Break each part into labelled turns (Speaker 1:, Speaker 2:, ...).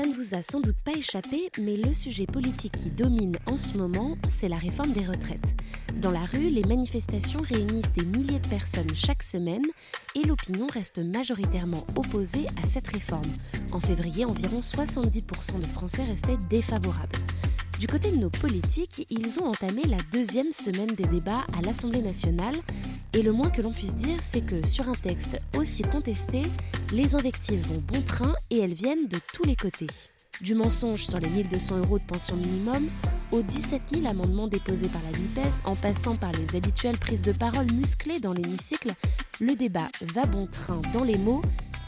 Speaker 1: Ça ne vous a sans doute pas échappé, mais le sujet politique qui domine en ce moment, c'est la réforme des retraites. Dans la rue, les manifestations réunissent des milliers de personnes chaque semaine et l'opinion reste majoritairement opposée à cette réforme. En février, environ 70% de Français restaient défavorables. Du côté de nos politiques, ils ont entamé la deuxième semaine des débats à l'Assemblée nationale et le moins que l'on puisse dire, c'est que sur un texte aussi contesté, les invectives vont bon train et elles viennent de tous les côtés. Du mensonge sur les 1200 euros de pension minimum aux 17 000 amendements déposés par la NUPES, en passant par les habituelles prises de parole musclées dans l'hémicycle, le débat va bon train dans les mots,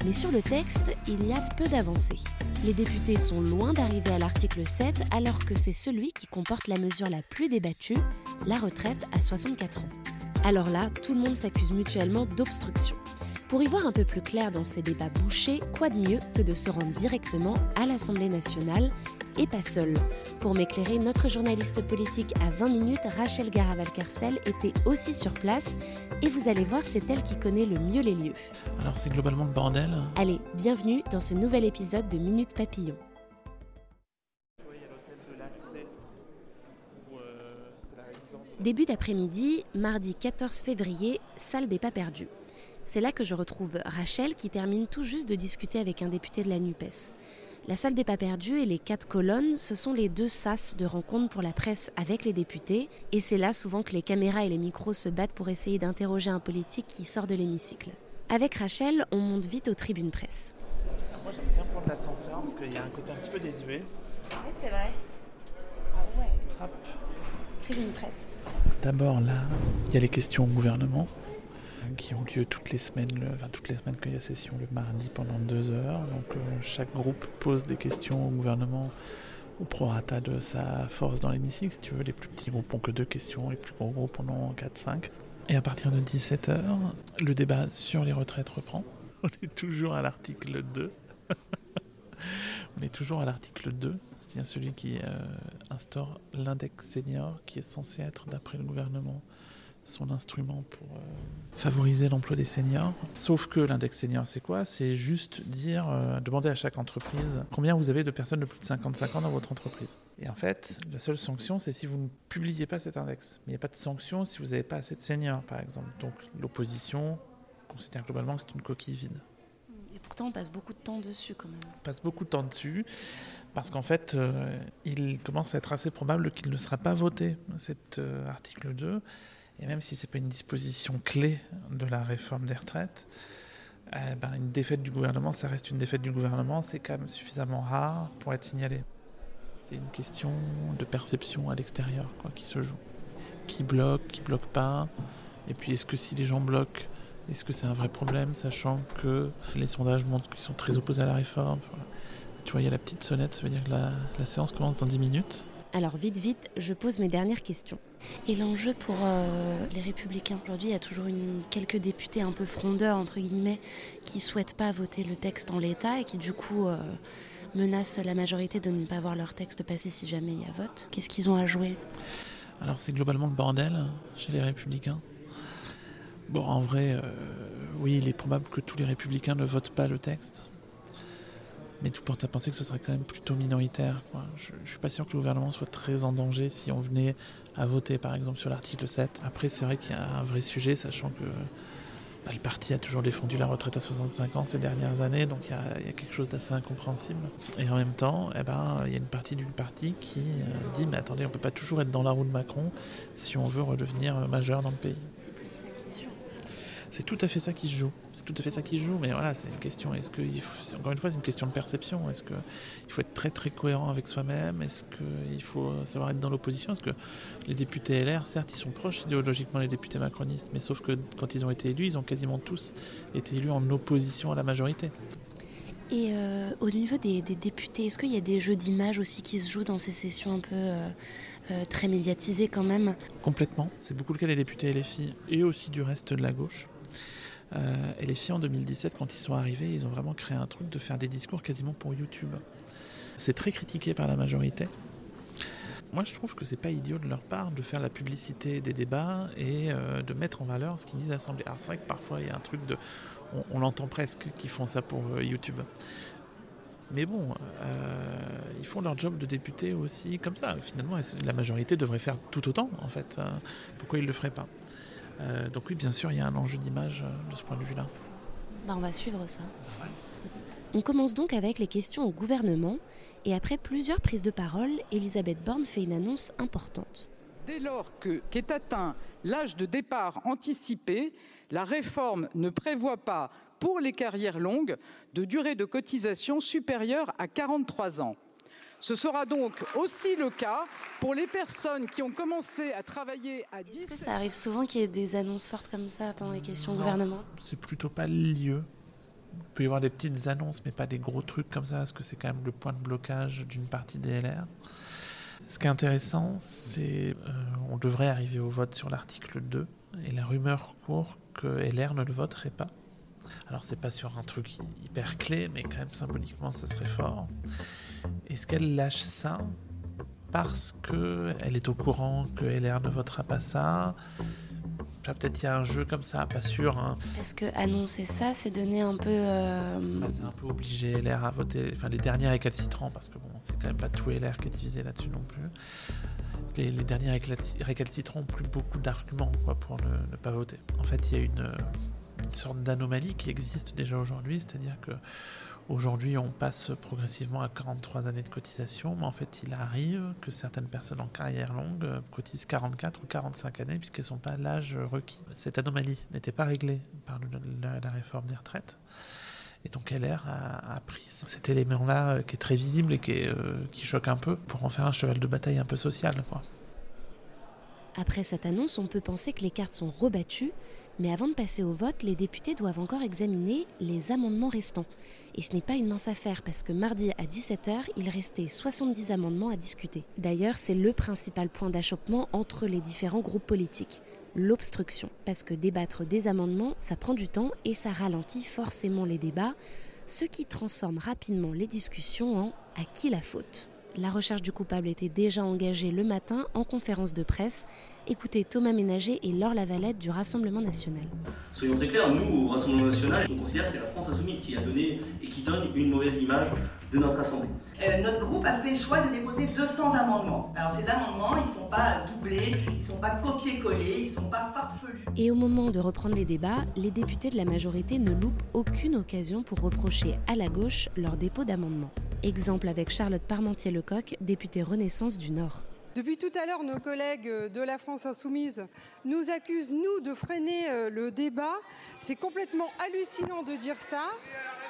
Speaker 1: mais sur le texte, il y a peu d'avancées. Les députés sont loin d'arriver à l'article 7 alors que c'est celui qui comporte la mesure la plus débattue, la retraite à 64 ans. Alors là, tout le monde s'accuse mutuellement d'obstruction. Pour y voir un peu plus clair dans ces débats bouchés, quoi de mieux que de se rendre directement à l'Assemblée nationale et pas seul. Pour m'éclairer, notre journaliste politique à 20 minutes, Rachel Garaval-Carcel, était aussi sur place et vous allez voir, c'est elle qui connaît le mieux les lieux.
Speaker 2: Alors c'est globalement le bordel.
Speaker 1: Allez, bienvenue dans ce nouvel épisode de Minute Papillon. Début d'après-midi, mardi 14 février, salle des pas perdus. C'est là que je retrouve Rachel qui termine tout juste de discuter avec un député de la NUPES. La salle des pas perdus et les quatre colonnes, ce sont les deux sas de rencontre pour la presse avec les députés, et c'est là souvent que les caméras et les micros se battent pour essayer d'interroger un politique qui sort de l'hémicycle. Avec Rachel, on monte vite aux tribunes presse.
Speaker 2: moi j'aime bien prendre l'ascenseur parce qu'il y a un côté un petit peu désuet.
Speaker 1: Oui, c'est vrai. Ah ouais.
Speaker 2: Hop.
Speaker 1: Tribune presse.
Speaker 2: D'abord là, il y a les questions au gouvernement qui ont lieu toutes les semaines, enfin toutes les semaines qu'il y a session le mardi pendant deux heures. Donc euh, chaque groupe pose des questions au gouvernement au prorata de sa force dans l'hémicycle. Si tu veux, les plus petits groupes ont que deux questions, les plus gros groupes en ont 4-5. Et à partir de 17h, le débat sur les retraites reprend. On est toujours à l'article 2. On est toujours à l'article 2, c'est-à-dire celui qui euh, instaure l'index senior, qui est censé être, d'après le gouvernement, son instrument pour euh, favoriser l'emploi des seniors. Sauf que l'index senior, c'est quoi? C'est juste dire, euh, demander à chaque entreprise combien vous avez de personnes de plus de 55 ans dans votre entreprise. Et en fait, la seule sanction, c'est si vous ne publiez pas cet index. Mais il n'y a pas de sanction si vous n'avez pas assez de seniors, par exemple. Donc l'opposition considère globalement que c'est une coquille vide.
Speaker 1: Et pourtant, on passe beaucoup de temps dessus quand même.
Speaker 2: On passe beaucoup de temps dessus parce qu'en fait, euh, il commence à être assez probable qu'il ne sera pas voté, cet article 2. Et même si ce n'est pas une disposition clé de la réforme des retraites, euh, ben, une défaite du gouvernement, ça reste une défaite du gouvernement, c'est quand même suffisamment rare pour être signalé. C'est une question de perception à l'extérieur qui se joue. Qui bloque, qui bloque pas Et puis est-ce que si les gens bloquent, est-ce que c'est un vrai problème, sachant que les sondages montrent qu'ils sont très opposés à la réforme? Tu vois, il y a la petite sonnette, ça veut dire que la, la séance commence dans 10 minutes.
Speaker 1: Alors vite, vite, je pose mes dernières questions. Et l'enjeu pour euh, les républicains aujourd'hui, il y a toujours une, quelques députés un peu frondeurs, entre guillemets, qui souhaitent pas voter le texte en l'état et qui du coup euh, menacent la majorité de ne pas voir leur texte passer si jamais il y a vote. Qu'est-ce qu'ils ont à jouer?
Speaker 2: Alors c'est globalement le bordel chez les républicains. Bon, en vrai, euh, oui, il est probable que tous les républicains ne votent pas le texte. Mais tout porte à penser que ce serait quand même plutôt minoritaire. Je ne suis pas sûr que le gouvernement soit très en danger si on venait à voter, par exemple, sur l'article 7. Après, c'est vrai qu'il y a un vrai sujet, sachant que Bah, le parti a toujours défendu la retraite à 65 ans ces dernières années, donc il y, a quelque chose d'assez incompréhensible. Et en même temps, eh ben, il y a une partie du parti qui euh, dit mais attendez, on ne peut pas toujours être dans la roue de Macron si on veut redevenir majeur dans le pays. C'est tout à fait ça qui se joue. C'est tout à fait ça qui se joue, mais voilà, c'est une question. Est-ce que, encore une fois, c'est une question de perception. Est-ce qu'il faut être très très cohérent avec soi-même? Est-ce qu'il faut savoir être dans l'opposition? Est-ce que les députés LR, certes, ils sont proches idéologiquement les députés macronistes, mais sauf que quand ils ont été élus, ils ont quasiment tous été élus en opposition à la majorité.
Speaker 1: Et euh, au niveau des, députés, est-ce qu'il y a des jeux d'image aussi qui se jouent dans ces sessions un peu euh, euh, très médiatisées quand même?
Speaker 2: Complètement. C'est beaucoup le cas des députés LFI et aussi du reste de la gauche. Euh, et les filles en 2017, quand ils sont arrivés, ils ont vraiment créé un truc de faire des discours quasiment pour YouTube. C'est très critiqué par la majorité. Moi, je trouve que c'est pas idiot de leur part de faire la publicité des débats et euh, de mettre en valeur ce qu'ils disent à l'Assemblée. Alors, c'est vrai que parfois, il y a un truc de. On, l'entend presque qu'ils font ça pour euh, YouTube. Mais bon, ils font leur job de député aussi comme ça. Finalement, la majorité devrait faire tout autant, en fait. pourquoi ils ne le feraient pas? Euh, donc oui, bien sûr, il y a un enjeu d'image euh, de ce point de vue-là.
Speaker 1: Bah, on va suivre ça. On commence donc avec les questions au gouvernement. Et après plusieurs prises de parole, Elisabeth Borne fait une annonce importante.
Speaker 3: Dès lors qu'est atteint l'âge de départ anticipé, la réforme ne prévoit pas, pour les carrières longues, de durée de cotisation supérieure à 43 ans. Ce sera donc aussi le cas pour les personnes qui ont commencé à travailler à 10
Speaker 1: Est-ce que ça arrive souvent qu'il y ait des annonces fortes comme ça pendant les questions au gouvernement?
Speaker 2: C'est plutôt pas le lieu. Il peut y avoir des petites annonces, mais pas des gros trucs comme ça, parce que c'est quand même le point de blocage d'une partie des LR. Ce qui est intéressant, c'est qu'on euh, devrait arriver au vote sur l'article 2, et la rumeur court que LR ne le voterait pas. Alors c'est pas sur un truc hyper clé, mais quand même symboliquement ça serait fort. Est-ce qu'elle lâche ça parce qu'elle est au courant que LR ne votera pas ça? Peut-être il y a un jeu comme ça, pas sûr. Hein.
Speaker 1: Est-ce que annoncer ça, c'est donner un peu. Euh,
Speaker 2: bah, c'est un peu obligé LR à voter. Enfin, les derniers récalcitrants, parce que bon, c'est quand même pas tout LR qui est divisé là-dessus non plus. Les, derniers récalcitrants ont plus beaucoup d'arguments pour ne, pas voter. En fait, il y a une, une sorte d'anomalie qui existe déjà aujourd'hui, c'est-à-dire que Aujourd'hui, on passe progressivement à 43 années de cotisation, mais en fait, il arrive que certaines personnes en carrière longue cotisent 44 ou 45 années puisqu'elles ne sont pas à l'âge requis. Cette anomalie n'était pas réglée par la, réforme des retraites. Et donc LR a, pris cet élément-là euh, qui est très visible et qui, euh, qui, choque un peu pour en faire un cheval de bataille un peu social. Quoi.
Speaker 1: Après cette annonce, on peut penser que les cartes sont rebattues mais avant de passer au vote, les députés doivent encore examiner les amendements restants. Et ce n'est pas une mince affaire parce que mardi à 17h, il restait 70 amendements à discuter. D'ailleurs, c'est le principal point d'achoppement entre les différents groupes politiques l'obstruction. Parce que débattre des amendements, ça prend du temps et ça ralentit forcément les débats, ce qui transforme rapidement les discussions en à qui la faute. La recherche du coupable était déjà engagée le matin en conférence de presse. Écoutez Thomas Ménager et Laure Lavalette du Rassemblement national.
Speaker 4: Soyons très clairs, nous, au Rassemblement national, on considère que c'est la France insoumise qui a donné et qui donne une mauvaise image de notre Assemblée.
Speaker 5: Euh, notre groupe a fait le choix de déposer 200 amendements. Alors ces amendements, ils ne sont pas doublés, ils ne sont pas copiés-collés, ils ne sont pas farfelus.
Speaker 1: Et au moment de reprendre les débats, les députés de la majorité ne loupent aucune occasion pour reprocher à la gauche leur dépôt d'amendements. Exemple avec Charlotte Parmentier-Lecoq, députée Renaissance du Nord.
Speaker 6: Depuis tout à l'heure, nos collègues de la France insoumise nous accusent, nous, de freiner euh, le débat. C'est complètement hallucinant de dire ça.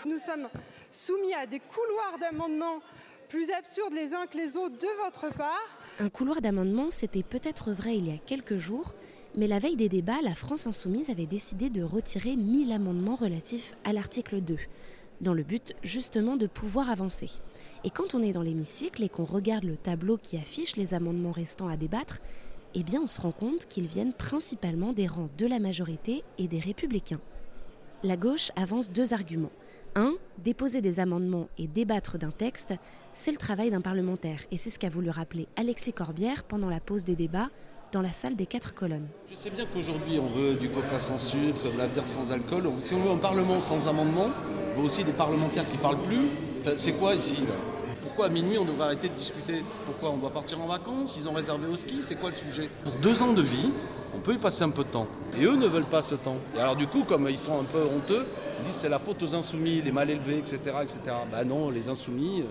Speaker 6: Nous sommes soumis à des couloirs d'amendements plus absurdes les uns que les autres de votre part.
Speaker 1: Un couloir d'amendements, c'était peut-être vrai il y a quelques jours, mais la veille des débats, la France insoumise avait décidé de retirer 1000 amendements relatifs à l'article 2 dans le but justement de pouvoir avancer. Et quand on est dans l'hémicycle et qu'on regarde le tableau qui affiche les amendements restants à débattre, eh bien on se rend compte qu'ils viennent principalement des rangs de la majorité et des républicains. La gauche avance deux arguments. Un, déposer des amendements et débattre d'un texte, c'est le travail d'un parlementaire, et c'est ce qu'a voulu rappeler Alexis Corbière pendant la pause des débats dans la salle des quatre colonnes.
Speaker 7: Je sais bien qu'aujourd'hui on veut du coca sans sucre, de la bière sans alcool. Si on veut un parlement sans amendement, on veut aussi des parlementaires qui parlent plus. c'est quoi ici Pourquoi à minuit on devrait arrêter de discuter? Pourquoi on doit partir en vacances? Ils ont réservé au ski C'est quoi le sujet? Pour deux ans de vie, on peut y passer un peu de temps. Et eux ne veulent pas ce temps. Et alors du coup, comme ils sont un peu honteux, ils disent c'est la faute aux insoumis, les mal élevés, etc. etc. Bah non, les insoumis,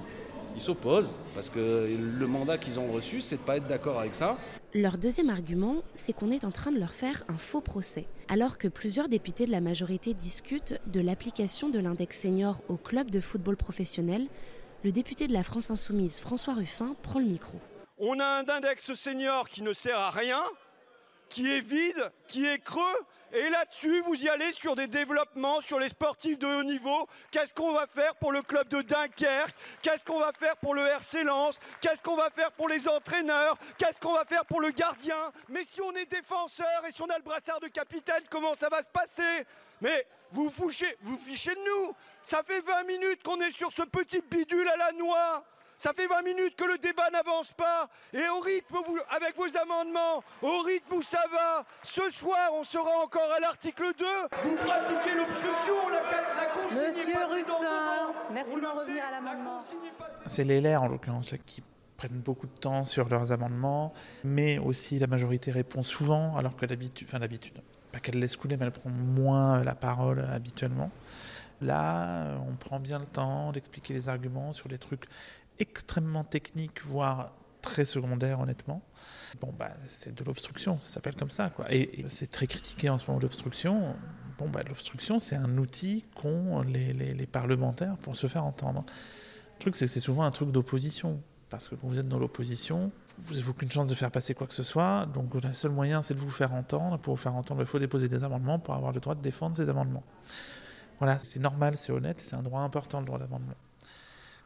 Speaker 7: ils s'opposent, parce que le mandat qu'ils ont reçu, c'est de ne pas être d'accord avec ça.
Speaker 1: Leur deuxième argument, c'est qu'on est en train de leur faire un faux procès. Alors que plusieurs députés de la majorité discutent de l'application de l'index senior au club de football professionnel, le député de la France Insoumise, François Ruffin, prend le micro.
Speaker 8: On a un index senior qui ne sert à rien, qui est vide, qui est creux. Et là-dessus, vous y allez sur des développements sur les sportifs de haut niveau. Qu'est-ce qu'on va faire pour le club de Dunkerque? Qu'est-ce qu'on va faire pour le RC Lens? Qu'est-ce qu'on va faire pour les entraîneurs? Qu'est-ce qu'on va faire pour le gardien? Mais si on est défenseur et si on a le brassard de capitaine, comment ça va se passer? Mais vous fichez, vous fichez de nous. Ça fait 20 minutes qu'on est sur ce petit bidule à la noix ça fait 20 minutes que le débat n'avance pas. Et au rythme, avec vos amendements, au rythme où ça va, ce soir, on sera encore à l'article 2. Vous pratiquez l'obstruction, la, la
Speaker 9: Monsieur Ruffin, merci d'en revenir à l'amendement.
Speaker 2: C'est les LR, en l'occurrence, qui prennent beaucoup de temps sur leurs amendements, mais aussi la majorité répond souvent, alors que l'habitude, enfin l'habitude, pas qu'elle laisse couler, mais elle prend moins la parole habituellement. Là, on prend bien le temps d'expliquer les arguments sur les trucs extrêmement technique, voire très secondaire, honnêtement. Bon, bah, c'est de l'obstruction, ça s'appelle comme ça. Quoi. Et, c'est très critiqué en ce moment, l'obstruction. Bon, bah, l'obstruction, c'est un outil qu'ont les, les, parlementaires pour se faire entendre. Le truc, c'est que c'est souvent un truc d'opposition. Parce que quand vous êtes dans l'opposition, vous n'avez aucune chance de faire passer quoi que ce soit. Donc, le seul moyen, c'est de vous faire entendre. Pour vous faire entendre, il faut déposer des amendements pour avoir le droit de défendre ces amendements. Voilà, c'est normal, c'est honnête, c'est un droit important, le droit d'amendement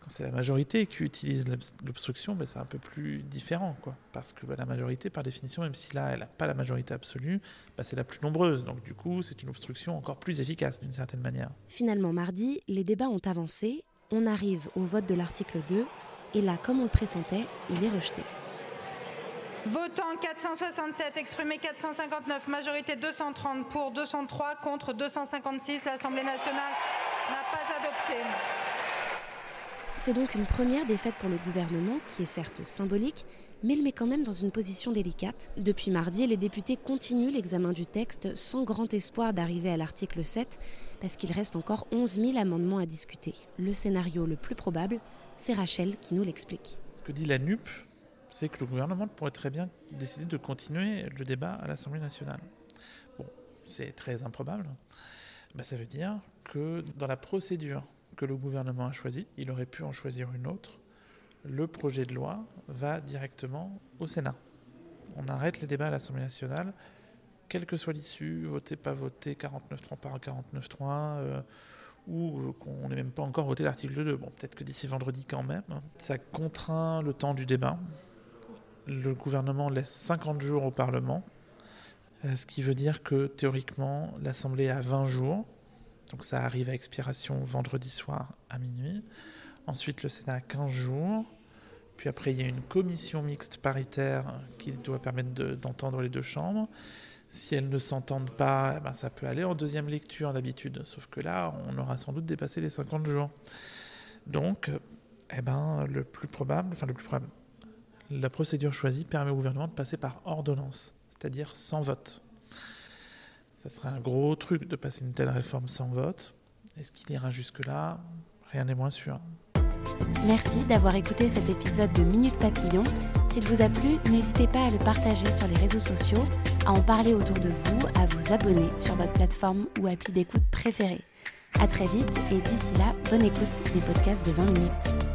Speaker 2: c'est la majorité qui utilise l'obstruction, ben c'est un peu plus différent, quoi. Parce que ben, la majorité, par définition, même si là, elle n'a pas la majorité absolue, ben, c'est la plus nombreuse. Donc du coup, c'est une obstruction encore plus efficace d'une certaine manière.
Speaker 1: Finalement, mardi, les débats ont avancé. On arrive au vote de l'article 2. Et là, comme on le pressentait, il est rejeté.
Speaker 9: Votant 467, exprimé 459, majorité 230 pour 203 contre 256. L'Assemblée nationale n'a pas adopté.
Speaker 1: C'est donc une première défaite pour le gouvernement, qui est certes symbolique, mais le met quand même dans une position délicate. Depuis mardi, les députés continuent l'examen du texte sans grand espoir d'arriver à l'article 7, parce qu'il reste encore 11 000 amendements à discuter. Le scénario le plus probable, c'est Rachel qui nous l'explique.
Speaker 2: Ce que dit la NUP, c'est que le gouvernement pourrait très bien décider de continuer le débat à l'Assemblée nationale. Bon, c'est très improbable. Bah, ça veut dire que dans la procédure que le gouvernement a choisi, il aurait pu en choisir une autre, le projet de loi va directement au Sénat. On arrête les débats à l'Assemblée nationale, quelle que soit l'issue, voté, pas voté, 49.3 par 49.3, euh, ou euh, qu'on n'ait même pas encore voté l'article 2. Bon, peut-être que d'ici vendredi quand même. Ça contraint le temps du débat. Le gouvernement laisse 50 jours au Parlement, euh, ce qui veut dire que théoriquement, l'Assemblée a 20 jours donc ça arrive à expiration vendredi soir à minuit. Ensuite, le Sénat a 15 jours. Puis après, il y a une commission mixte paritaire qui doit permettre d'entendre les deux chambres. Si elles ne s'entendent pas, eh ben, ça peut aller en deuxième lecture d'habitude. Sauf que là, on aura sans doute dépassé les 50 jours. Donc, eh ben, le plus probable, enfin le plus probable, la procédure choisie permet au gouvernement de passer par ordonnance, c'est-à-dire sans vote. Ça serait un gros truc de passer une telle réforme sans vote. Est-ce qu'il ira jusque-là? Rien n'est moins sûr.
Speaker 1: Merci d'avoir écouté cet épisode de Minute Papillon. S'il vous a plu, n'hésitez pas à le partager sur les réseaux sociaux, à en parler autour de vous, à vous abonner sur votre plateforme ou appli d'écoute préférée. À très vite et d'ici là, bonne écoute des podcasts de 20 minutes.